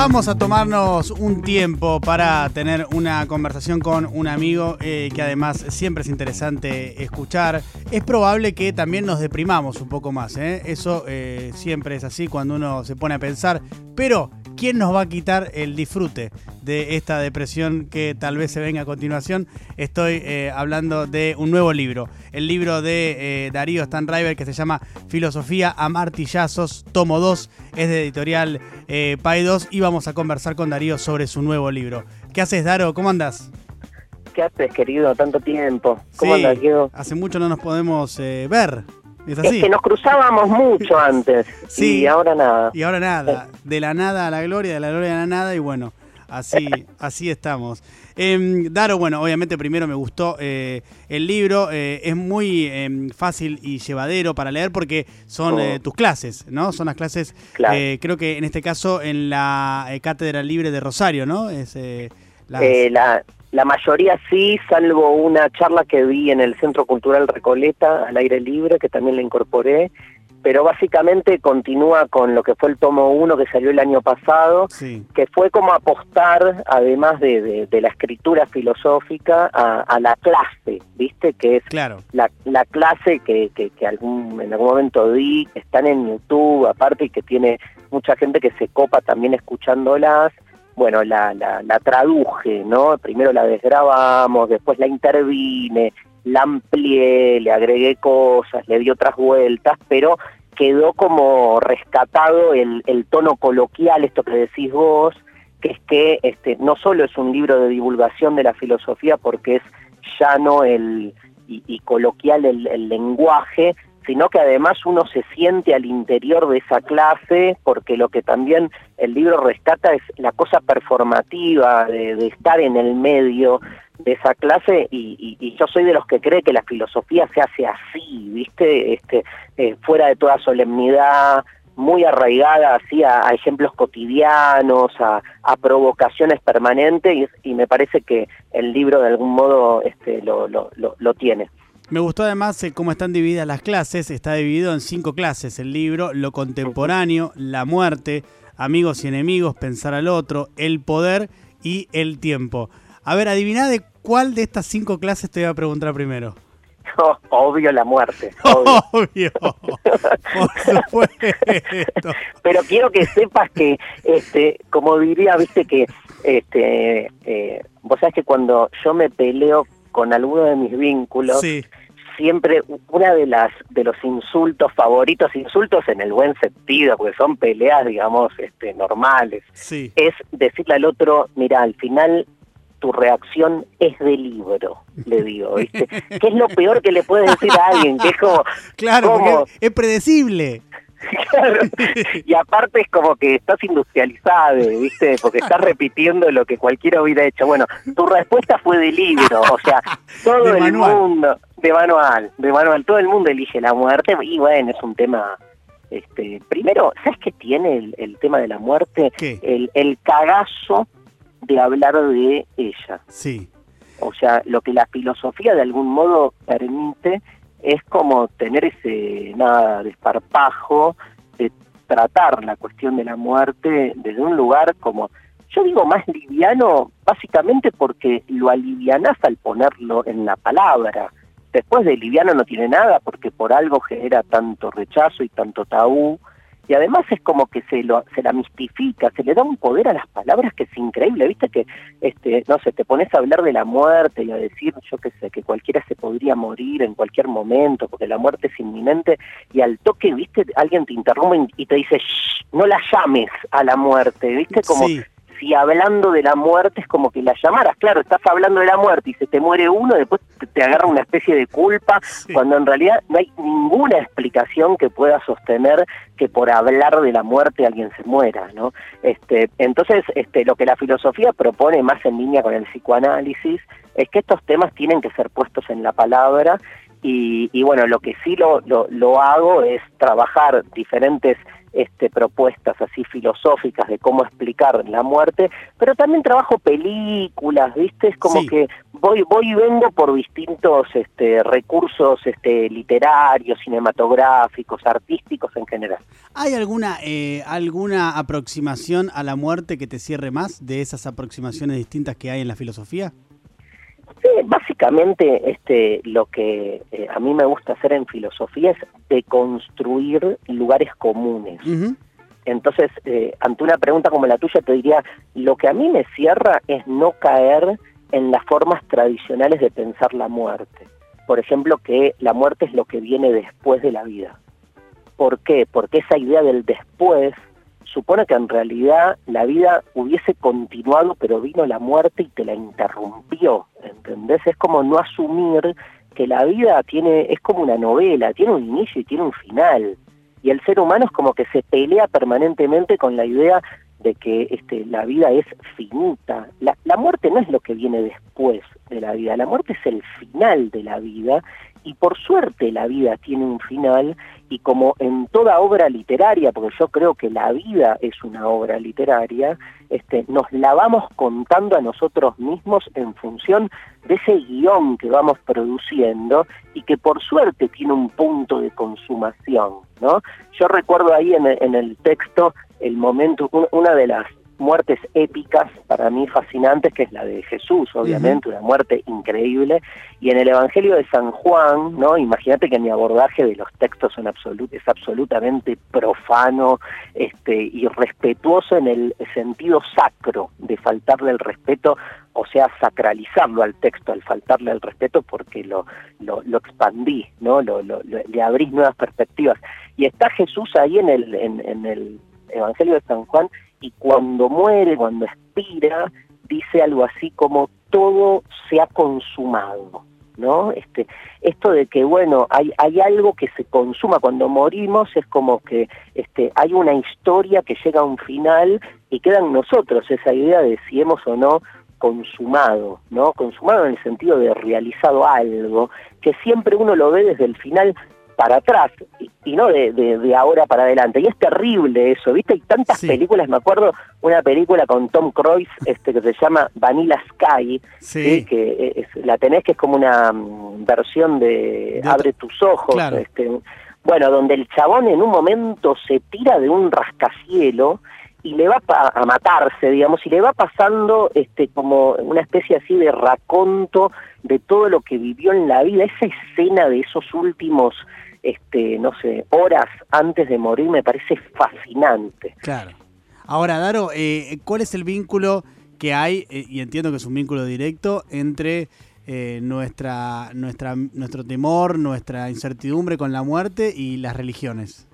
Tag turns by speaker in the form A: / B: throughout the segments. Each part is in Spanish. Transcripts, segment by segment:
A: vamos a tomarnos un tiempo para tener una conversación con un amigo eh, que además siempre es interesante escuchar. Es probable que también nos deprimamos un poco más, ¿eh? eso eh, siempre es así cuando uno se pone a pensar, pero ¿quién nos va a quitar el disfrute de esta depresión que tal vez se venga a continuación? Estoy eh, hablando de un nuevo libro, el libro de eh, Darío Stanriver que se llama Filosofía a martillazos, tomo 2, es de editorial eh, 2 y vamos a conversar con Darío sobre su nuevo libro. ¿Qué haces, Daro? ¿Cómo andas?
B: ¿Qué haces, querido? Tanto tiempo. ¿Cómo
A: Sí,
B: andas, Diego?
A: Hace mucho no nos podemos eh, ver. ¿Es
B: que nos cruzábamos mucho antes
A: Sí.
B: y ahora nada.
A: Y ahora nada, de la nada a la gloria, de la gloria a la nada, y bueno, así, así estamos. Em, Daro, bueno, obviamente primero me gustó eh, el libro, eh, es muy em, fácil y llevadero para leer porque son
B: Oh.
A: eh, tus clases, ¿no? Son las clases,
B: Claro.
A: creo que en este caso en la Cátedra Libre de Rosario, ¿no? Es, las-
B: la, la mayoría sí, salvo una charla que vi en el Centro Cultural Recoleta al aire libre, que también la incorporé, pero básicamente continúa con lo que fue el tomo 1 que salió el año pasado,
A: sí,
B: que fue como apostar, además de, de- de la escritura filosófica, a, a la clase, ¿viste? Que es
A: claro.
B: la, la clase que, que, que algún, en algún momento di, que están en YouTube aparte y que tiene mucha gente que se copa también escuchándolas, bueno, la, la, la traduje, ¿no? Primero la desgrabamos, después la intervine, la amplié, le agregué cosas, le di otras vueltas, pero quedó como rescatado el, el tono coloquial, esto que decís vos, que es que este, no solo es un libro de divulgación de la filosofía porque es llano el, y, y coloquial el, el lenguaje, sino que además uno se siente al interior de esa clase, porque lo que también el libro rescata es la cosa performativa de, estar en el medio de esa clase y, yo soy de los que cree que la filosofía se hace así, ¿viste? Este, eh, fuera de toda solemnidad, muy arraigada así a, ejemplos cotidianos, a, provocaciones permanentes y, me parece que el libro de algún modo este, lo, lo, lo tiene.
A: Me gustó además eh, cómo están divididas las clases. Está dividido en cinco clases el libro: lo contemporáneo, la muerte, amigos y enemigos, pensar al otro, el poder y el tiempo. A ver, adivina de cuál de estas cinco clases te voy a preguntar primero.
B: Obvio la muerte. obvio.
A: Obvio, por supuesto.
B: Pero quiero que sepas que, este, como diría, viste que, este, eh, vos sabés que cuando yo me peleo con alguno de mis vínculos,
A: Sí,
B: siempre una de las de los insultos favoritos, insultos en el buen sentido, porque son peleas, digamos, este, normales,
A: sí.
B: es decirle al otro, mira, al final tu reacción es de libro, le digo, ¿viste? ¿Qué es lo peor que le puedes decir a alguien? Que es como,
A: Claro,
B: ¿cómo?
A: porque es predecible.
B: Claro. Y aparte es como que estás industrializado, ¿viste? Porque estás repitiendo lo que cualquiera hubiera hecho. Bueno, tu respuesta fue de libro, o sea, todo
A: De
B: el
A: manual.
B: mundo, de manual, de manual, todo el mundo elige la muerte y bueno, es un tema... Este, primero, ¿sabes qué tiene el, el tema de la muerte?
A: ¿Qué?
B: El, el cagazo de hablar de ella.
A: Sí,
B: O sea, lo que la filosofía de algún modo permite es como tener ese nada desparpajo de tratar la cuestión de la muerte desde un lugar como yo digo más liviano básicamente porque lo alivianás al ponerlo en la palabra. Después de liviano no tiene nada porque por algo genera tanto rechazo y tanto tabú y además es como que se lo se la mistifica, se le da un poder a las palabras que es increíble, viste que este no sé, te pones a hablar de la muerte y a decir, yo qué sé, que cualquiera se podría morir en cualquier momento porque la muerte es inminente y al toque, viste, alguien te interrumpe y te dice, "Shh, no la llames a la muerte, viste como. Si hablando de la muerte es como que la llamaras, claro, estás hablando de la muerte y se te muere uno, después te, agarra una especie de culpa,
A: Sí.
B: cuando en realidad no hay ninguna explicación que pueda sostener que por hablar de la muerte alguien se muera, ¿no? Este, entonces, este, lo que la filosofía propone más en línea con el psicoanálisis es que estos temas tienen que ser puestos en la palabra Y, bueno, lo que sí lo, lo, hago es trabajar diferentes este, propuestas así filosóficas de cómo explicar la muerte, pero también trabajo películas, ¿viste? Es como que voy voy y vengo por distintos este, recursos este, literarios, cinematográficos, artísticos en general.
A: ¿Hay alguna eh, alguna aproximación a la muerte que te cierre más de esas aproximaciones distintas que hay en la filosofía?
B: Sí, básicamente este, lo que eh, a mí me gusta hacer en filosofía es deconstruir lugares comunes. Entonces, eh, ante una pregunta como la tuya, te diría, lo que a mí me cierra es no caer en las formas tradicionales de pensar la muerte. Por ejemplo, que la muerte es lo que viene después de la vida. ¿Por qué? Porque esa idea del después supone que en realidad la vida hubiese continuado, pero vino la muerte y te la interrumpió, ¿entendés? Es como no asumir que la vida tiene, es como una novela, tiene un inicio y tiene un final. Y el ser humano es como que se pelea permanentemente con la idea de que este, la vida es finita. La, la muerte no es lo que viene después de la vida, la muerte es el final de la vida y por suerte la vida tiene un final y como en toda obra literaria, porque yo creo que la vida es una obra literaria, este, nos la vamos contando a nosotros mismos en función de ese guion que vamos produciendo y que por suerte tiene un punto de consumación, ¿no? Yo recuerdo ahí en en el texto el momento, una de las muertes épicas para mí fascinantes, que es la de Jesús, obviamente, una muerte increíble. Y en el Evangelio de San Juan, ¿no? Imagínate que mi abordaje de los textos son es absolutamente profano este, y respetuoso en el sentido sacro de faltarle el respeto, o sea, sacralizarlo al texto, al faltarle el respeto, porque lo, lo, expandí, ¿no? Lo, le abrís nuevas perspectivas. Y está Jesús ahí en el, en el Evangelio de San Juan y cuando muere, cuando expira, dice algo así como todo se ha consumado, ¿no? Este, esto de que bueno, hay, hay algo que se consuma cuando morimos es como que este, hay una historia que llega a un final y queda en nosotros esa idea de si hemos o no consumado, ¿no? Consumado en el sentido de realizado algo, que siempre uno lo ve desde el final para atrás y, no de, de, ahora para adelante. Y es terrible eso, ¿viste? Hay tantas películas, me acuerdo una película con Tom Cruise este, que se llama Vanilla Sky, que es, la tenés que es como una mm, versión de, Abre tus ojos. Este, bueno, donde el chabón en un momento se tira de un rascacielo y le va a matarse, digamos, y le va pasando este como una especie así de raconto de todo lo que vivió en la vida, esa escena de esos últimos este, no sé, horas antes de morir me parece fascinante.
A: Claro. Ahora, Daro, eh, ¿cuál es el vínculo que hay, eh, y entiendo que es un vínculo directo, entre eh, nuestra, nuestra, nuestro temor, nuestra incertidumbre con la muerte y las religiones?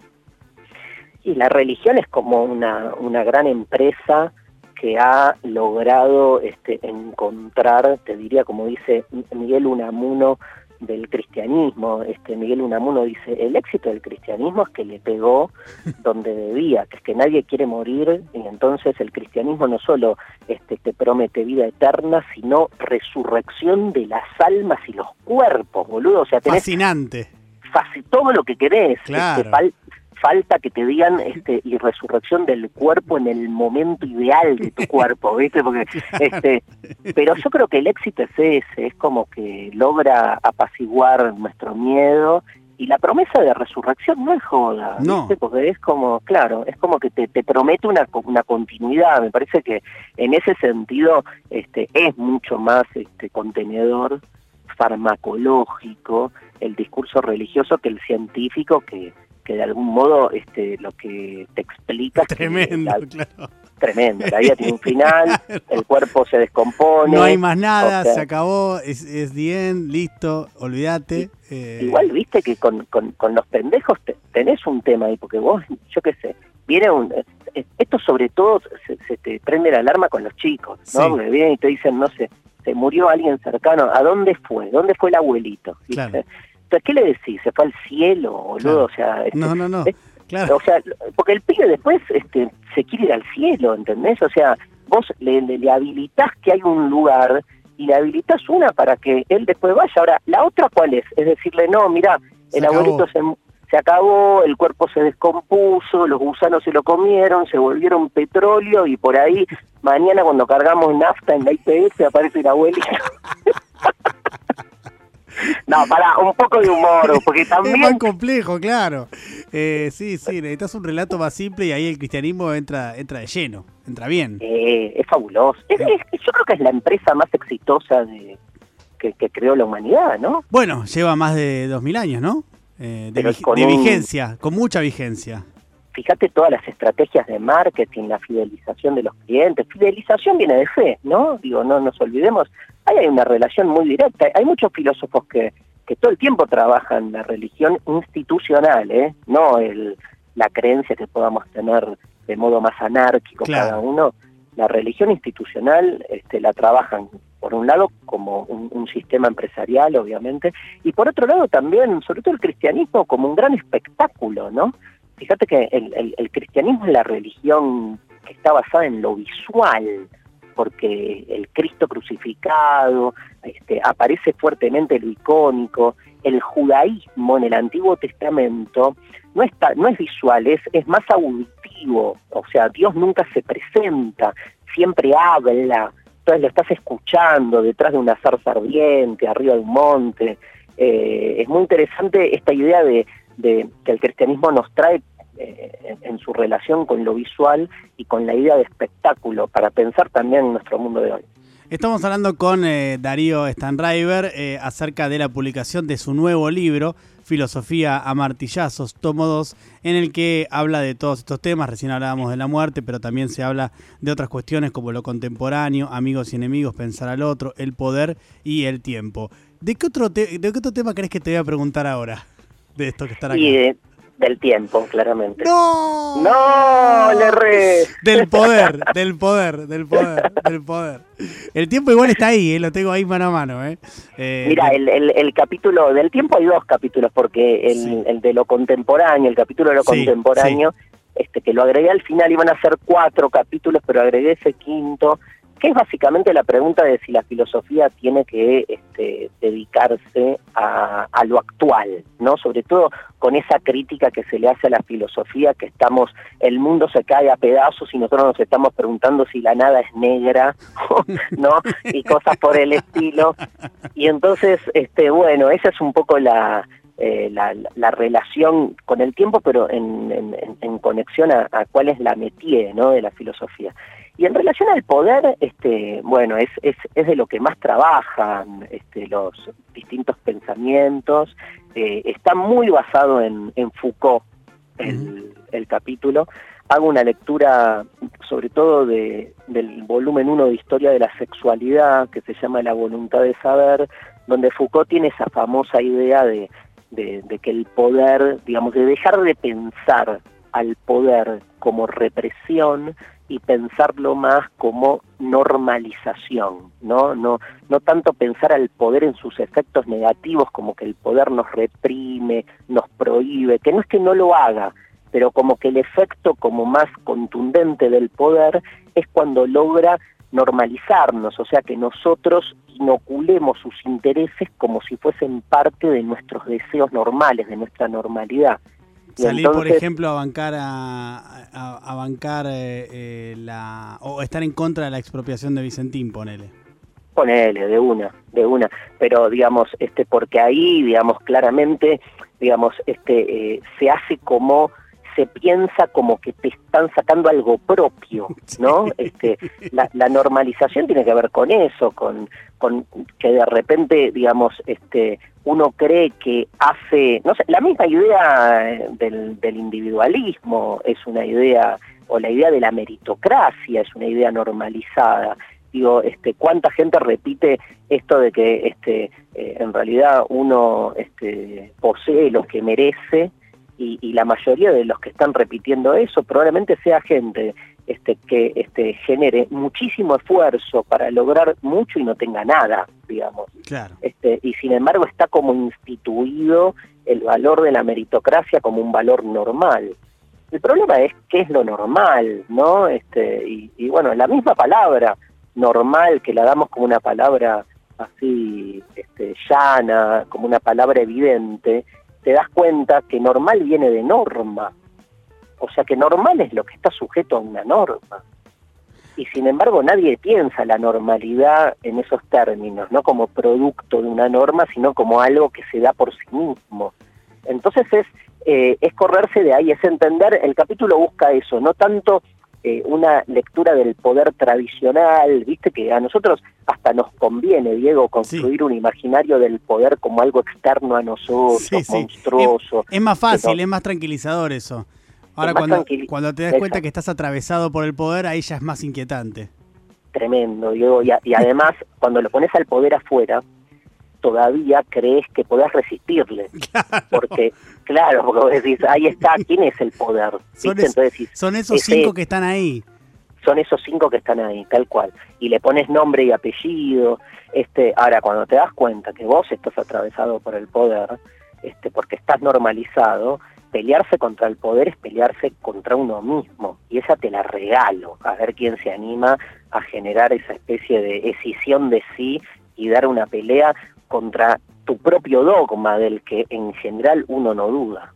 B: Y la religión es como una, una gran empresa que ha logrado este, encontrar, te diría como dice Miguel Unamuno, del cristianismo. Este Miguel Unamuno dice, el éxito del cristianismo es que le pegó donde debía, que es que nadie quiere morir y entonces el cristianismo no solo este, te promete vida eterna, sino resurrección de las almas y los cuerpos, boludo. O sea,
A: Fascinante.
B: todo lo que querés. Este, claro falta que te digan este y resurrección del cuerpo en el momento ideal de tu cuerpo, ¿viste? Porque este pero yo creo que el éxito es ese, es como que logra apaciguar nuestro miedo y la promesa de resurrección no es joda, ¿viste? Porque es como, claro, es como que te, te promete una, una continuidad, me parece que en ese sentido este es mucho más este contenedor farmacológico el discurso religioso que el científico que que de algún modo este, lo que te explica...
A: Tremendo, claro.
B: Tremendo, la vida tiene un final, el cuerpo se descompone.
A: No hay más nada, se acabó, es, es bien, listo, olvídate.
B: Eh. Igual viste que con, con, los pendejos tenés un tema ahí, porque vos, yo qué sé, viene un... Eh, eh, esto sobre todo se, te prende la alarma con los chicos, ¿no? Porque vienen y te dicen, no sé, se murió alguien cercano, ¿a dónde fue? ¿Dónde fue el abuelito? Claro. ¿Qué le decís? ¿Se fue al cielo, boludo? O sea,
A: este, no, no, no. Claro.
B: O sea, porque el pibe después este, se quiere ir al cielo, ¿entendés? O sea, vos le, le, habilitás que hay un lugar y le habilitas una para que él después vaya. Ahora, ¿la otra cuál es? Es decirle, no, mira, el abuelito se, se acabó, el cuerpo se descompuso, los gusanos se lo comieron, se volvieron petróleo y por ahí mañana cuando cargamos nafta en la IPS aparece el abuelito. No, para un poco de humor, porque también...
A: Es más complejo, claro. Eh, sí, sí, necesitas un relato más simple y ahí el cristianismo entra entra de lleno, entra bien.
B: Eh, es fabuloso. yo creo que es la empresa más exitosa de, que, creó la humanidad, ¿no?
A: Bueno, lleva más de dos mil años, ¿no? Eh, de, vigencia, con mucha vigencia.
B: Fíjate todas las estrategias de marketing, la fidelización de los clientes. Fidelización viene de fe, ¿no? Digo, no nos olvidemos ahí hay una relación muy directa. Hay muchos filósofos que, que todo el tiempo trabajan la religión institucional, ¿eh? no el, la creencia que podamos tener de modo más anárquico cada uno. La religión institucional este, la trabajan, por un lado, como un, sistema empresarial, obviamente, y por otro lado también, sobre todo el cristianismo, como un gran espectáculo, ¿no? Fíjate que el, cristianismo es la religión que está basada en lo visual, porque el Cristo crucificado, este, aparece fuertemente lo icónico, el judaísmo en el Antiguo Testamento no, está, no es visual, es, es más auditivo, o sea, Dios nunca se presenta, siempre habla, entonces lo estás escuchando detrás de una zarza ardiente, arriba de un monte. Eh, es muy interesante esta idea de, de que el cristianismo nos trae eh, en su relación con lo visual y con la idea de espectáculo, para pensar también en nuestro mundo de hoy.
A: Estamos hablando con eh, Darío Stanriver eh, acerca de la publicación de su nuevo libro, Filosofía a martillazos, tomo 2, en el que habla de todos estos temas. Recién hablábamos de la muerte, pero también se habla de otras cuestiones como lo contemporáneo, amigos y enemigos, pensar al otro, el poder y el tiempo. ¿De otro, de qué otro tema crees que te voy a preguntar ahora? De esto que está aquí
B: del tiempo, claramente.
A: ¡No!
B: ¡No! Le re...
A: Del poder, del poder, del poder, del poder. El tiempo igual está ahí, ¿eh? lo tengo ahí mano a mano. ¿eh?
B: eh Mira, el, el, capítulo del tiempo hay dos capítulos, porque el, el de lo contemporáneo, el capítulo de lo contemporáneo, este que lo agregué al final, iban a ser cuatro capítulos, pero agregué ese quinto que es básicamente la pregunta de si la filosofía tiene que este, dedicarse a, lo actual, ¿no? Sobre todo con esa crítica que se le hace a la filosofía, que estamos, el mundo se cae a pedazos y nosotros nos estamos preguntando si la nada es negra, ¿no? Y cosas por el estilo. Y entonces, este, bueno, esa es un poco la, eh, la, relación con el tiempo, pero en, conexión a, a, cuál es la métier ¿no? de la filosofía. Y en relación al poder, este, bueno, es, es, es de lo que más trabajan este, los distintos pensamientos. Eh, está muy basado en, en Foucault el, el, capítulo. Hago una lectura sobre todo de, del volumen 1 de Historia de la Sexualidad, que se llama La voluntad de saber, donde Foucault tiene esa famosa idea de, de, de que el poder, digamos, de dejar de pensar al poder como represión y pensarlo más como normalización, ¿no? No, no tanto pensar al poder en sus efectos negativos como que el poder nos reprime, nos prohíbe, que no es que no lo haga, pero como que el efecto como más contundente del poder es cuando logra normalizarnos, o sea que nosotros inoculemos sus intereses como si fuesen parte de nuestros deseos normales, de nuestra normalidad.
A: Salir, por ejemplo, a bancar a, a, bancar eh, eh, la o estar en contra de la expropiación de Vicentín, ponele.
B: Ponele, de una, de una. Pero digamos, este, porque ahí, digamos, claramente, digamos, este, eh, se hace como se piensa como que te están sacando algo propio, ¿no? Este, la, la, normalización tiene que ver con eso, con, con que de repente, digamos, este, uno cree que hace, no sé, la misma idea eh, del, del individualismo es una idea, o la idea de la meritocracia es una idea normalizada. Digo, este, cuánta gente repite esto de que este, eh, en realidad uno este, posee lo que merece y, y, la mayoría de los que están repitiendo eso probablemente sea gente este, que este, genere muchísimo esfuerzo para lograr mucho y no tenga nada, digamos. Este, y sin embargo está como instituido el valor de la meritocracia como un valor normal. El problema es qué es lo normal, ¿no? Este, y, y bueno, la misma palabra, normal, que la damos como una palabra así este, llana, como una palabra evidente, te das cuenta que normal viene de norma. O sea que normal es lo que está sujeto a una norma. Y sin embargo nadie piensa la normalidad en esos términos, no como producto de una norma, sino como algo que se da por sí mismo. Entonces es, eh, es correrse de ahí, es entender, el capítulo busca eso, no tanto eh, una lectura del poder tradicional, viste que a nosotros hasta nos conviene, Diego, construir un imaginario del poder como algo externo a nosotros, monstruoso.
A: Es, más fácil, es más tranquilizador eso. Ahora cuando, cuando te das cuenta que estás atravesado por el poder, ahí ya es más inquietante.
B: Tremendo, Diego, y, y además cuando lo pones al poder afuera, todavía crees que podés resistirle. Porque, claro, porque vos decís, ahí está, ¿quién es el poder?
A: Son, Entonces son esos cinco que están ahí.
B: Son esos cinco que están ahí, tal cual. Y le pones nombre y apellido. Este, ahora, cuando te das cuenta que vos estás atravesado por el poder, este, porque estás normalizado, pelearse contra el poder es pelearse contra uno mismo. Y esa te la regalo, a ver quién se anima a generar esa especie de escisión de sí y dar una pelea contra tu propio dogma del que en general uno no duda.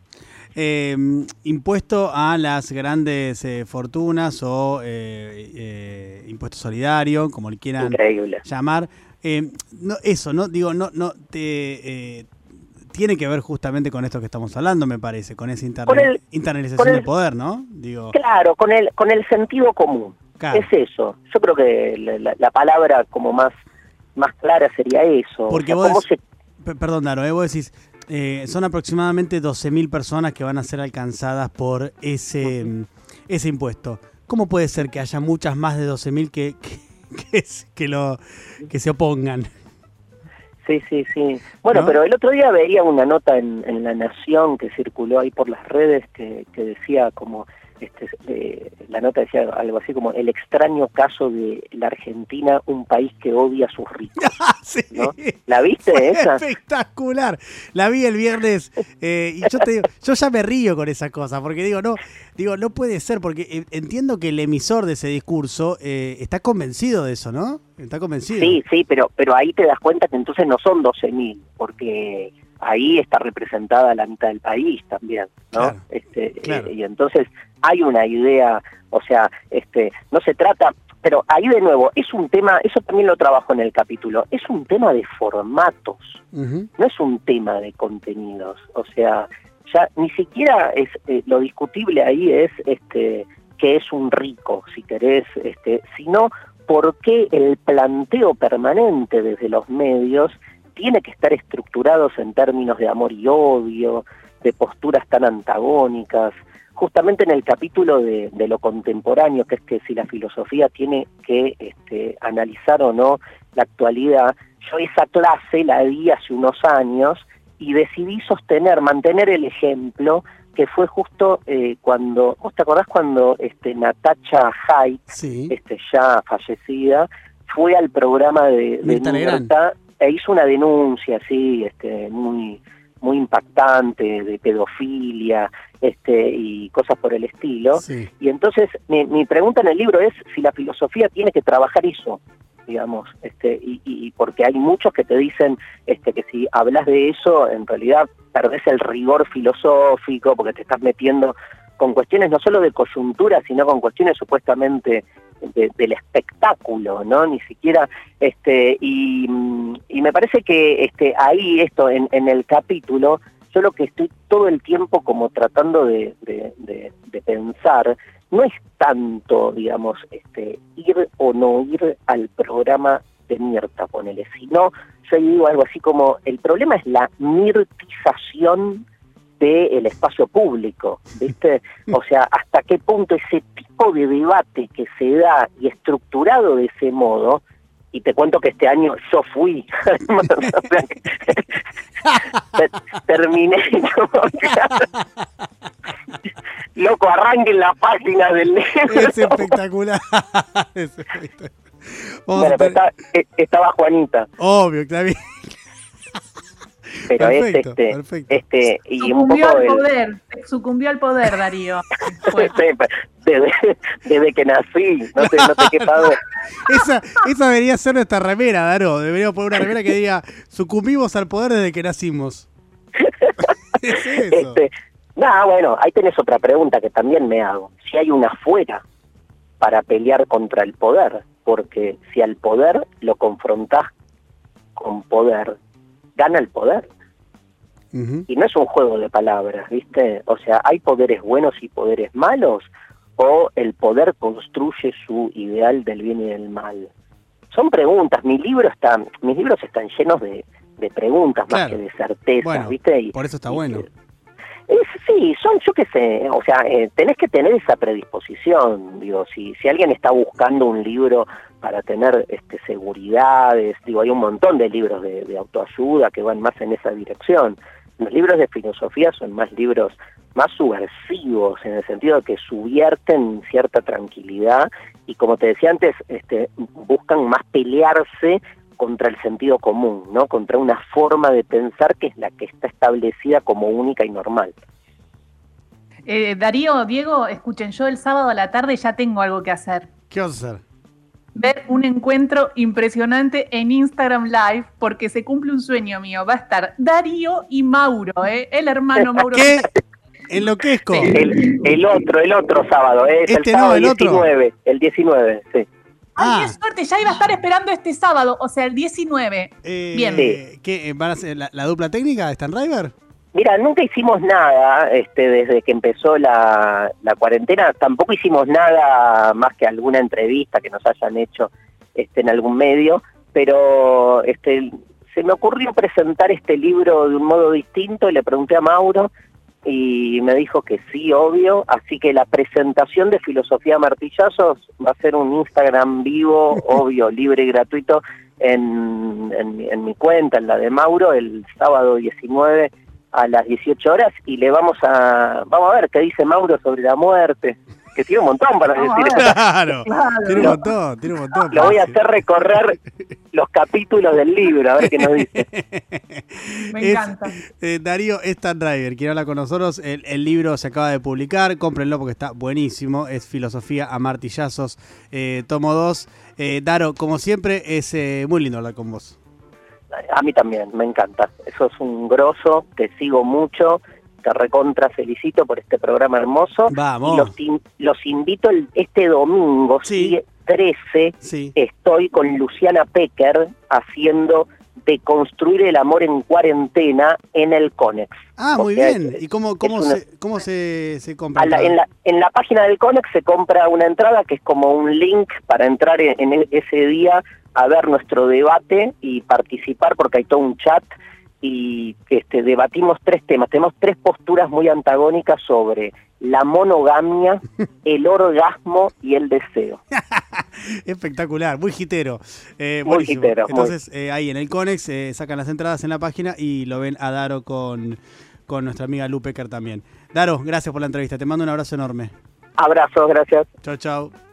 A: Em, impuesto a las grandes eh, fortunas o eh, eh, impuesto solidario, como le quieran llamar. Em, no, eso, no digo, no, no te tiene que ver justamente con esto que estamos hablando, me parece, con esa internalización del poder, ¿no?
B: Digo. Claro, con el con el sentido común. Es eso. Yo creo que la palabra como más más clara sería eso.
A: Porque vos, perdón, Daro, ¿eh? vos decís, eh, son aproximadamente 12.000 personas que van a ser alcanzadas por ese, ese impuesto. ¿Cómo puede ser que haya muchas más de 12.000 que, que, que, lo, que se opongan?
B: Sí, sí, sí. Bueno, pero el otro día veía una nota en, en, La Nación que circuló ahí por las redes que, que decía como este, la nota decía algo así como el extraño caso de la Argentina, un país que odia a sus ricos. Ah, ¿La viste esa?
A: Espectacular. La vi el viernes eh, y yo te digo, yo ya me río con esa cosa, porque digo, no, digo, no puede ser, porque eh, entiendo que el emisor de ese discurso eh, está convencido de eso, ¿no? Está convencido.
B: Sí, sí, pero, pero ahí te das cuenta que entonces no son 12.000, porque ahí está representada la mitad del país también, ¿no? este, y entonces hay una idea, o sea, este, no se trata, pero ahí de nuevo, es un tema, eso también lo trabajo en el capítulo, es un tema de formatos, no es un tema de contenidos, o sea, ya ni siquiera es eh, lo discutible ahí es este que es un rico, si querés, este, sino por qué el planteo permanente desde los medios tiene que estar estructurados en términos de amor y odio, de posturas tan antagónicas, justamente en el capítulo de, lo contemporáneo, que es que si la filosofía tiene que este, analizar o no la actualidad, yo esa clase la di hace unos años y decidí sostener, mantener el ejemplo que fue justo eh, cuando, ¿vos te acordás cuando este, Natacha Haidt, este, ya fallecida, fue al programa de, de e hizo una denuncia así, este, muy muy impactante de pedofilia este y cosas por el estilo. Y entonces mi, mi, pregunta en el libro es si la filosofía tiene que trabajar eso digamos este y, y, porque hay muchos que te dicen este que si hablas de eso en realidad perdés el rigor filosófico porque te estás metiendo con cuestiones no solo de coyuntura sino con cuestiones supuestamente del espectáculo, ¿no? Ni siquiera, este, y, y me parece que este, ahí esto, en, en, el capítulo, yo lo que estoy todo el tiempo como tratando de, de, pensar, no es tanto, digamos, este, ir o no ir al programa de Mirta, ponele, sino yo digo algo así como, el problema es la mirtización del espacio público, ¿viste? O sea, hasta qué punto ese tipo de debate que se da y estructurado de ese modo, y te cuento que este año yo fui, terminé loco, arranquen la página del
A: libro. Es espectacular. es
B: espectacular. E, estaba Juanita.
A: Obvio, está
B: pero es este, este y
C: sucumbió un poco al poder, sucumbió al poder Darío.
B: desde, desde, que nací, no te, no te
A: esa, esa debería ser nuestra remera, Daro. Deberíamos poner una remera que diga, sucumbimos al poder desde que nacimos.
B: es eso. Este, bueno, ahí tenés otra pregunta que también me hago. Si hay una fuera para pelear contra el poder, porque si al poder lo confrontás con poder, gana el poder. Y no es un juego de palabras, ¿viste? O sea, hay poderes buenos y poderes malos, o el poder construye su ideal del bien y del mal. Son preguntas, mi libro está, mis libros están llenos de, preguntas más que de certezas, ¿viste?
A: por eso está bueno.
B: sí, son, yo qué sé, o sea, eh, tenés que tener esa predisposición, digo, si, si alguien está buscando un libro para tener este, seguridades, digo, hay un montón de libros de, de autoayuda que van más en esa dirección. Los libros de filosofía son más libros más subversivos en el sentido de que subvierten cierta tranquilidad y como te decía antes, este, buscan más pelearse contra el sentido común, ¿no? Contra una forma de pensar que es la que está establecida como única y normal.
C: Eh, Darío, Diego, escuchen, yo el sábado a la tarde ya tengo algo que hacer.
A: ¿Qué vas a hacer?
C: Ver un encuentro impresionante en Instagram Live porque se cumple un sueño mío. Va a estar Darío y Mauro, ¿eh? el hermano Mauro.
A: ¿Qué? Enloquezco.
B: El, el otro, el otro sábado, ¿eh? es
A: este
B: el sábado
A: el
B: 19, el 19, sí.
C: Ay, qué ah. suerte, ya iba a estar esperando este sábado, o sea, el 19.
A: Eh, Bien. ¿Qué, ¿Van a ser la, dupla técnica de Stan River?
B: Mira, nunca hicimos nada este, desde que empezó la, la, cuarentena, tampoco hicimos nada más que alguna entrevista que nos hayan hecho este, en algún medio, pero este, se me ocurrió presentar este libro de un modo distinto y le pregunté a Mauro y me dijo que sí, obvio, así que la presentación de Filosofía Martillazos va a ser un Instagram vivo, obvio, libre y gratuito en, en, en mi cuenta, en la de Mauro, el sábado 19 a las 18 horas y le vamos a vamos a ver qué dice Mauro sobre la muerte que tiene un montón para decir.
A: claro, tiene un montón tiene un montón
B: lo voy a hacer recorrer los capítulos del libro a ver qué nos dice.
C: Me encanta.
A: eh, Darío Stan Driver quien habla con nosotros el, libro se acaba de publicar cómprenlo porque está buenísimo es filosofía a martillazos eh, tomo 2 eh, Daro como siempre es muy lindo hablar con vos
B: a mí también, me encanta. Eso es un grosso, te sigo mucho, te recontra felicito por este programa hermoso.
A: Vamos.
B: Los, los invito este domingo, sí. 13, estoy con Luciana Pecker haciendo de construir el amor en cuarentena en el Conex.
A: Ah, muy bien. ¿Y cómo, cómo, se, cómo se, se compra?
B: en, la, en la página del Conex se compra una entrada que es como un link para entrar en ese día a ver nuestro debate y participar porque hay todo un chat y este, debatimos tres temas. Tenemos tres posturas muy antagónicas sobre la monogamia, el orgasmo y el deseo.
A: Espectacular, muy gitero.
B: Eh, muy gitero.
A: Entonces, eh, ahí en el Conex eh, sacan las entradas en la página y lo ven a Daro con, con nuestra amiga Lupeker también. Daro, gracias por la entrevista. Te mando un abrazo enorme.
B: Abrazo, gracias.
A: Chao, chao.